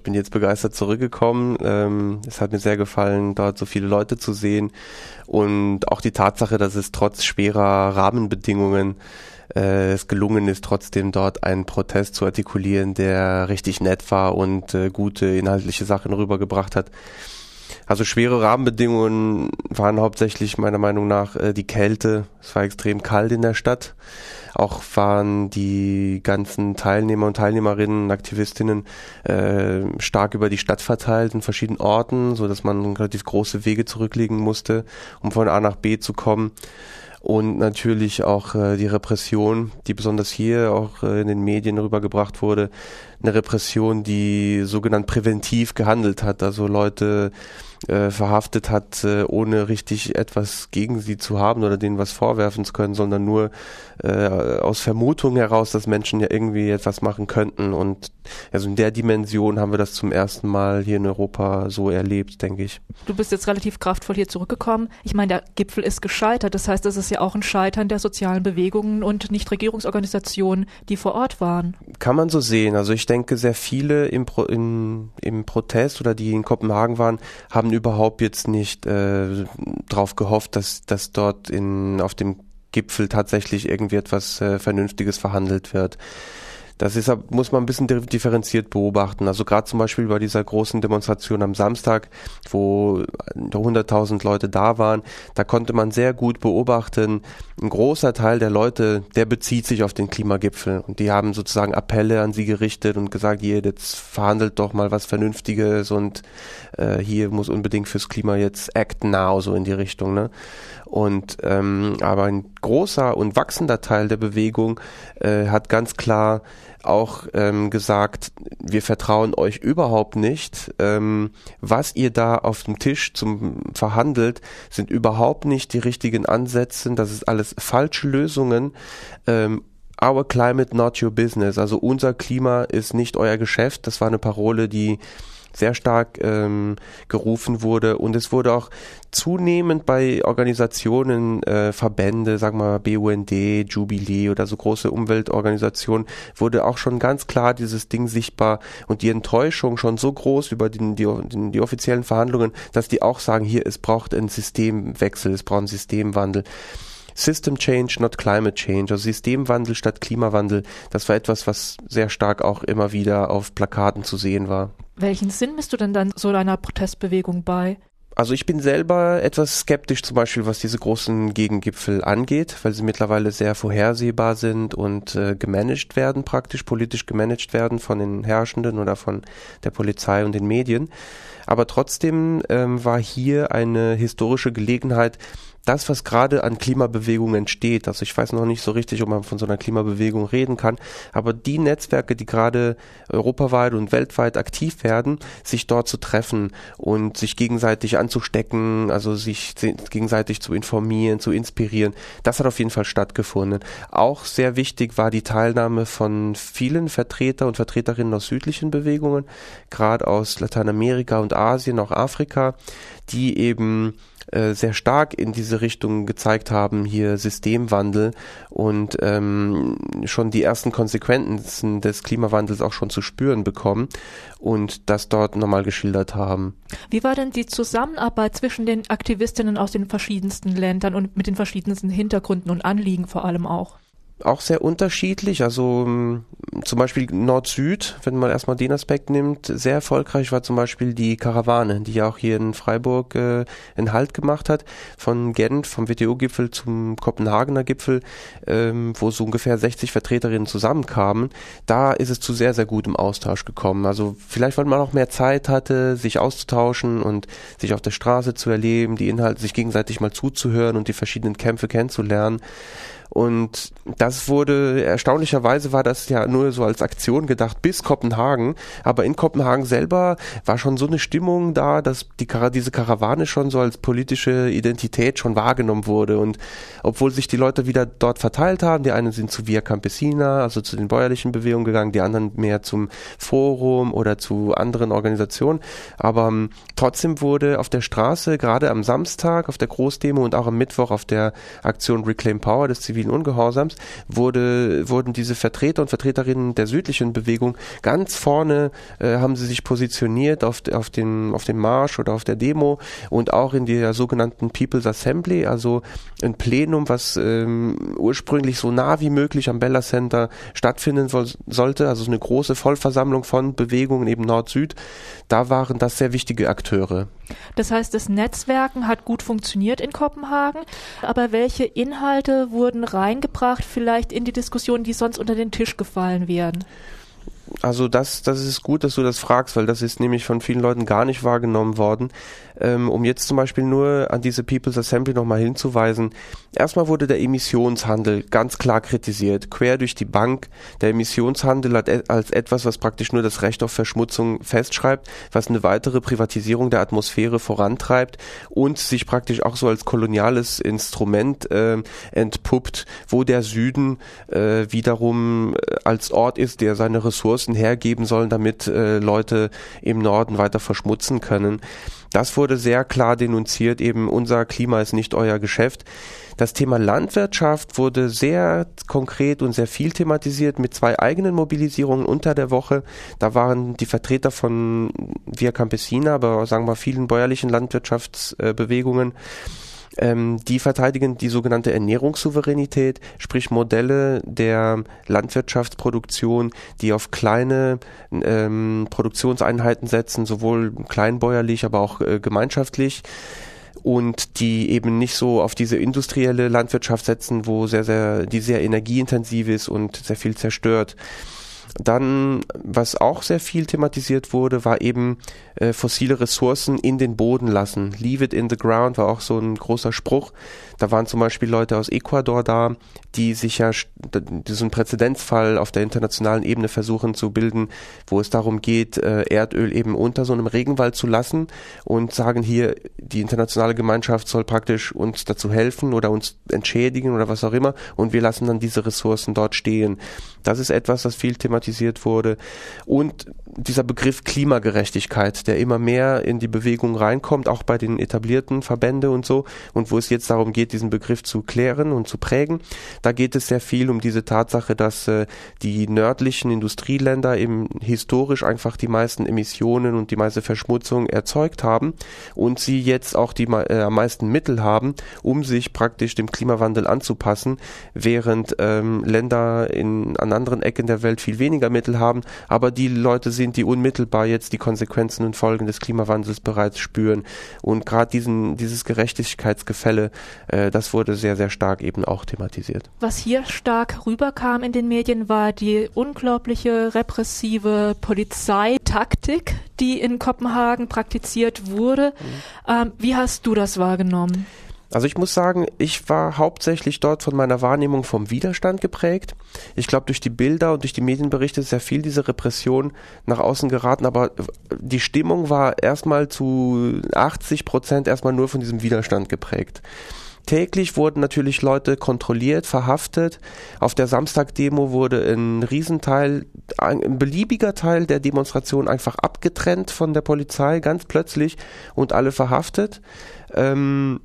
Ich bin jetzt begeistert zurückgekommen. Ähm, es hat mir sehr gefallen, dort so viele Leute zu sehen und auch die Tatsache, dass es trotz schwerer Rahmenbedingungen äh, es gelungen ist, trotzdem dort einen Protest zu artikulieren, der richtig nett war und äh, gute inhaltliche Sachen rübergebracht hat. Also schwere Rahmenbedingungen waren hauptsächlich meiner Meinung nach äh, die Kälte. Es war extrem kalt in der Stadt. Auch waren die ganzen Teilnehmer und Teilnehmerinnen, Aktivistinnen äh, stark über die Stadt verteilt in verschiedenen Orten, so dass man relativ große Wege zurücklegen musste, um von A nach B zu kommen und natürlich auch äh, die Repression, die besonders hier auch äh, in den Medien rübergebracht wurde, eine Repression, die sogenannt präventiv gehandelt hat, also Leute äh, verhaftet hat, äh, ohne richtig etwas gegen sie zu haben oder denen was vorwerfen zu können, sondern nur äh, aus Vermutung heraus, dass Menschen ja irgendwie etwas machen könnten. Und also in der Dimension haben wir das zum ersten Mal hier in Europa so erlebt, denke ich. Du bist jetzt relativ kraftvoll hier zurückgekommen. Ich meine, der Gipfel ist gescheitert. Das heißt, es ist ja auch ein Scheitern der sozialen Bewegungen und Nichtregierungsorganisationen, die vor Ort waren. Kann man so sehen. Also ich denke, sehr viele im, Pro, in, im Protest oder die in Kopenhagen waren, haben überhaupt jetzt nicht äh, darauf gehofft, dass, dass dort in, auf dem Gipfel tatsächlich irgendwie etwas äh, Vernünftiges verhandelt wird. Das ist, muss man ein bisschen differenziert beobachten. Also gerade zum Beispiel bei dieser großen Demonstration am Samstag, wo 100.000 Leute da waren, da konnte man sehr gut beobachten, ein großer Teil der Leute, der bezieht sich auf den Klimagipfel. Und die haben sozusagen Appelle an sie gerichtet und gesagt, hier, jetzt verhandelt doch mal was Vernünftiges und äh, hier muss unbedingt fürs Klima jetzt act now, so in die Richtung. Ne? Und ähm, aber ein großer und wachsender Teil der Bewegung äh, hat ganz klar auch ähm, gesagt, wir vertrauen euch überhaupt nicht. Ähm, was ihr da auf dem Tisch zum verhandelt, sind überhaupt nicht die richtigen Ansätze. Das ist alles falsche Lösungen. Ähm, Our climate not your business. Also unser Klima ist nicht euer Geschäft. Das war eine Parole, die sehr stark ähm, gerufen wurde und es wurde auch zunehmend bei Organisationen, äh, Verbände, sagen wir mal BUND, Jubilee oder so große Umweltorganisationen, wurde auch schon ganz klar dieses Ding sichtbar und die Enttäuschung schon so groß über den, die, die, die offiziellen Verhandlungen, dass die auch sagen, hier, es braucht einen Systemwechsel, es braucht einen Systemwandel. System Change, not Climate Change, also Systemwandel statt Klimawandel, das war etwas, was sehr stark auch immer wieder auf Plakaten zu sehen war. Welchen Sinn misst du denn dann so einer Protestbewegung bei? Also ich bin selber etwas skeptisch zum Beispiel, was diese großen Gegengipfel angeht, weil sie mittlerweile sehr vorhersehbar sind und äh, gemanagt werden, praktisch politisch gemanagt werden von den Herrschenden oder von der Polizei und den Medien. Aber trotzdem ähm, war hier eine historische Gelegenheit, das, was gerade an Klimabewegungen entsteht, also ich weiß noch nicht so richtig, ob man von so einer Klimabewegung reden kann, aber die Netzwerke, die gerade europaweit und weltweit aktiv werden, sich dort zu treffen und sich gegenseitig anzustecken, also sich gegenseitig zu informieren, zu inspirieren, das hat auf jeden Fall stattgefunden. Auch sehr wichtig war die Teilnahme von vielen Vertreter und Vertreterinnen aus südlichen Bewegungen, gerade aus Lateinamerika und Asien, auch Afrika, die eben äh, sehr stark in diese Richtung gezeigt haben, hier Systemwandel und ähm, schon die ersten Konsequenzen des Klimawandels auch schon zu spüren bekommen und das dort nochmal geschildert haben. Wie war denn die Zusammenarbeit zwischen den Aktivistinnen aus den verschiedensten Ländern und mit den verschiedensten Hintergründen und Anliegen vor allem auch? Auch sehr unterschiedlich. Also ähm, zum Beispiel Nord-Süd, wenn man erstmal den Aspekt nimmt, sehr erfolgreich war zum Beispiel die Karawane, die ja auch hier in Freiburg äh, einen Halt gemacht hat, von Gent, vom WTO-Gipfel zum Kopenhagener Gipfel, ähm, wo so ungefähr 60 Vertreterinnen zusammenkamen. Da ist es zu sehr, sehr gutem Austausch gekommen. Also vielleicht, weil man auch mehr Zeit hatte, sich auszutauschen und sich auf der Straße zu erleben, die Inhalte, sich gegenseitig mal zuzuhören und die verschiedenen Kämpfe kennenzulernen. Und das wurde, erstaunlicherweise war das ja nur so als Aktion gedacht bis Kopenhagen. Aber in Kopenhagen selber war schon so eine Stimmung da, dass die, diese Karawane schon so als politische Identität schon wahrgenommen wurde. Und obwohl sich die Leute wieder dort verteilt haben, die einen sind zu Via Campesina, also zu den bäuerlichen Bewegungen gegangen, die anderen mehr zum Forum oder zu anderen Organisationen. Aber ähm, trotzdem wurde auf der Straße, gerade am Samstag, auf der Großdemo und auch am Mittwoch auf der Aktion Reclaim Power des Zivil zivilen Ungehorsams, wurde, wurden diese Vertreter und Vertreterinnen der südlichen Bewegung ganz vorne, äh, haben sie sich positioniert auf, auf, den, auf dem Marsch oder auf der Demo und auch in der sogenannten People's Assembly, also ein Plenum, was ähm, ursprünglich so nah wie möglich am Bella Center stattfinden soll, sollte, also so eine große Vollversammlung von Bewegungen eben Nord-Süd. Da waren das sehr wichtige Akteure. Das heißt, das Netzwerken hat gut funktioniert in Kopenhagen, aber welche Inhalte wurden reingebracht, vielleicht in die Diskussion, die sonst unter den Tisch gefallen wären? Also das, das ist gut, dass du das fragst, weil das ist nämlich von vielen Leuten gar nicht wahrgenommen worden. Ähm, um jetzt zum Beispiel nur an diese People's Assembly nochmal hinzuweisen. Erstmal wurde der Emissionshandel ganz klar kritisiert, quer durch die Bank. Der Emissionshandel als etwas, was praktisch nur das Recht auf Verschmutzung festschreibt, was eine weitere Privatisierung der Atmosphäre vorantreibt und sich praktisch auch so als koloniales Instrument äh, entpuppt, wo der Süden äh, wiederum äh, als Ort ist, der seine Ressourcen hergeben soll, damit äh, Leute im Norden weiter verschmutzen können. Das wurde sehr klar denunziert, eben unser Klima ist nicht euer Geschäft. Das Thema Landwirtschaft wurde sehr konkret und sehr viel thematisiert mit zwei eigenen Mobilisierungen unter der Woche. Da waren die Vertreter von Via Campesina, aber sagen wir vielen bäuerlichen Landwirtschaftsbewegungen ähm, die verteidigen die sogenannte Ernährungssouveränität, sprich Modelle der Landwirtschaftsproduktion, die auf kleine ähm, Produktionseinheiten setzen, sowohl kleinbäuerlich, aber auch äh, gemeinschaftlich und die eben nicht so auf diese industrielle Landwirtschaft setzen, wo sehr, sehr, die sehr energieintensiv ist und sehr viel zerstört. Dann, was auch sehr viel thematisiert wurde, war eben äh, fossile Ressourcen in den Boden lassen. Leave it in the ground war auch so ein großer Spruch. Da waren zum Beispiel Leute aus Ecuador da, die sich ja diesen Präzedenzfall auf der internationalen Ebene versuchen zu bilden, wo es darum geht, äh, Erdöl eben unter so einem Regenwald zu lassen und sagen hier, die internationale Gemeinschaft soll praktisch uns dazu helfen oder uns entschädigen oder was auch immer und wir lassen dann diese Ressourcen dort stehen. Das ist etwas, das viel thematisiert wurde. Und dieser Begriff Klimagerechtigkeit, der immer mehr in die Bewegung reinkommt, auch bei den etablierten Verbände und so, und wo es jetzt darum geht, diesen Begriff zu klären und zu prägen. Da geht es sehr viel um diese Tatsache, dass äh, die nördlichen Industrieländer eben historisch einfach die meisten Emissionen und die meiste Verschmutzung erzeugt haben und sie jetzt auch die äh, am meisten Mittel haben, um sich praktisch dem Klimawandel anzupassen, während ähm, Länder in, an anderen Ecken der Welt viel weniger Mittel haben, aber die Leute sind, die unmittelbar jetzt die Konsequenzen und Folgen des Klimawandels bereits spüren. Und gerade diesen, dieses Gerechtigkeitsgefälle, äh, das wurde sehr, sehr stark eben auch thematisiert. Was hier stark rüberkam in den Medien, war die unglaubliche repressive Polizeitaktik, die in Kopenhagen praktiziert wurde. Mhm. Ähm, wie hast du das wahrgenommen? Also ich muss sagen, ich war hauptsächlich dort von meiner Wahrnehmung vom Widerstand geprägt. Ich glaube, durch die Bilder und durch die Medienberichte ist sehr viel diese Repression nach außen geraten, aber die Stimmung war erstmal zu 80 Prozent erstmal nur von diesem Widerstand geprägt. Täglich wurden natürlich Leute kontrolliert, verhaftet. Auf der Samstag-Demo wurde ein Riesenteil, ein beliebiger Teil der Demonstration einfach abgetrennt von der Polizei, ganz plötzlich und alle verhaftet. Ähm,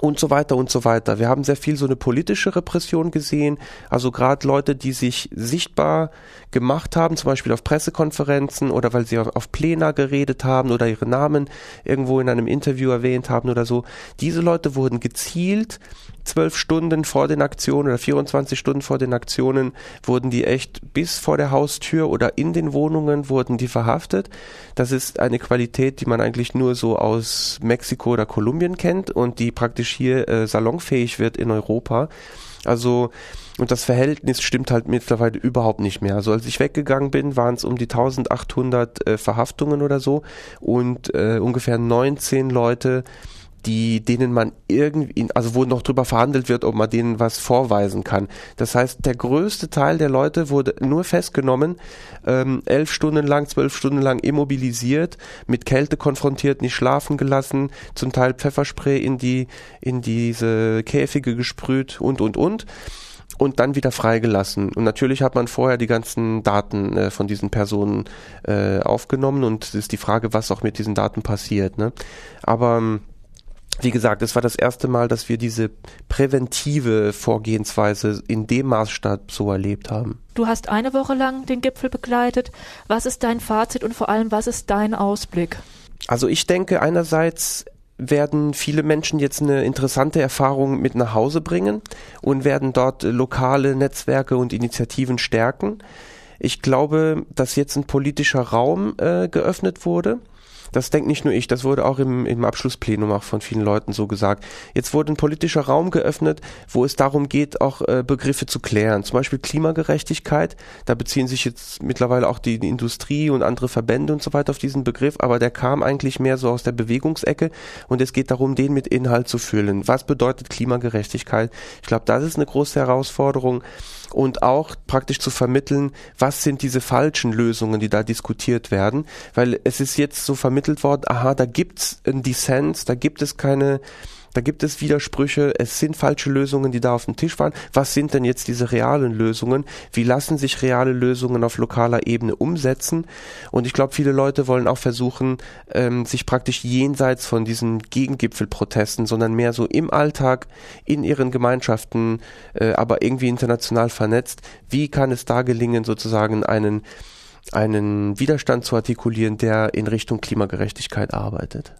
und so weiter und so weiter. Wir haben sehr viel so eine politische Repression gesehen, also gerade Leute, die sich sichtbar gemacht haben, zum Beispiel auf Pressekonferenzen oder weil sie auf Plena geredet haben oder ihre Namen irgendwo in einem Interview erwähnt haben oder so. Diese Leute wurden gezielt zwölf Stunden vor den Aktionen oder 24 Stunden vor den Aktionen wurden die echt bis vor der Haustür oder in den Wohnungen wurden die verhaftet. Das ist eine Qualität, die man eigentlich nur so aus Mexiko oder Kolumbien kennt und die praktisch hier äh, salonfähig wird in Europa. Also und das Verhältnis stimmt halt mittlerweile überhaupt nicht mehr. Also als ich weggegangen bin, waren es um die 1800 äh, Verhaftungen oder so und äh, ungefähr 19 Leute die, denen man irgendwie, also wo noch drüber verhandelt wird, ob man denen was vorweisen kann. Das heißt, der größte Teil der Leute wurde nur festgenommen, ähm, elf Stunden lang, zwölf Stunden lang immobilisiert, mit Kälte konfrontiert, nicht schlafen gelassen, zum Teil Pfefferspray in die, in diese Käfige gesprüht und, und, und und dann wieder freigelassen. Und natürlich hat man vorher die ganzen Daten äh, von diesen Personen äh, aufgenommen und es ist die Frage, was auch mit diesen Daten passiert. Ne? Aber ähm, wie gesagt, es war das erste Mal, dass wir diese präventive Vorgehensweise in dem Maßstab so erlebt haben. Du hast eine Woche lang den Gipfel begleitet. Was ist dein Fazit und vor allem, was ist dein Ausblick? Also ich denke, einerseits werden viele Menschen jetzt eine interessante Erfahrung mit nach Hause bringen und werden dort lokale Netzwerke und Initiativen stärken. Ich glaube, dass jetzt ein politischer Raum äh, geöffnet wurde das denkt nicht nur ich, das wurde auch im, im Abschlussplenum auch von vielen Leuten so gesagt. Jetzt wurde ein politischer Raum geöffnet, wo es darum geht, auch äh, Begriffe zu klären. Zum Beispiel Klimagerechtigkeit. Da beziehen sich jetzt mittlerweile auch die, die Industrie und andere Verbände und so weiter auf diesen Begriff, aber der kam eigentlich mehr so aus der Bewegungsecke und es geht darum, den mit Inhalt zu füllen. Was bedeutet Klimagerechtigkeit? Ich glaube, das ist eine große Herausforderung und auch praktisch zu vermitteln, was sind diese falschen Lösungen, die da diskutiert werden, weil es ist jetzt so vermittelt worden, aha, da gibt's einen Dissens, da gibt es keine da gibt es Widersprüche, es sind falsche Lösungen, die da auf dem Tisch waren. Was sind denn jetzt diese realen Lösungen? Wie lassen sich reale Lösungen auf lokaler Ebene umsetzen? Und ich glaube, viele Leute wollen auch versuchen, ähm, sich praktisch jenseits von diesen Gegengipfelprotesten, sondern mehr so im Alltag, in ihren Gemeinschaften, äh, aber irgendwie international vernetzt. Wie kann es da gelingen, sozusagen einen einen Widerstand zu artikulieren, der in Richtung Klimagerechtigkeit arbeitet.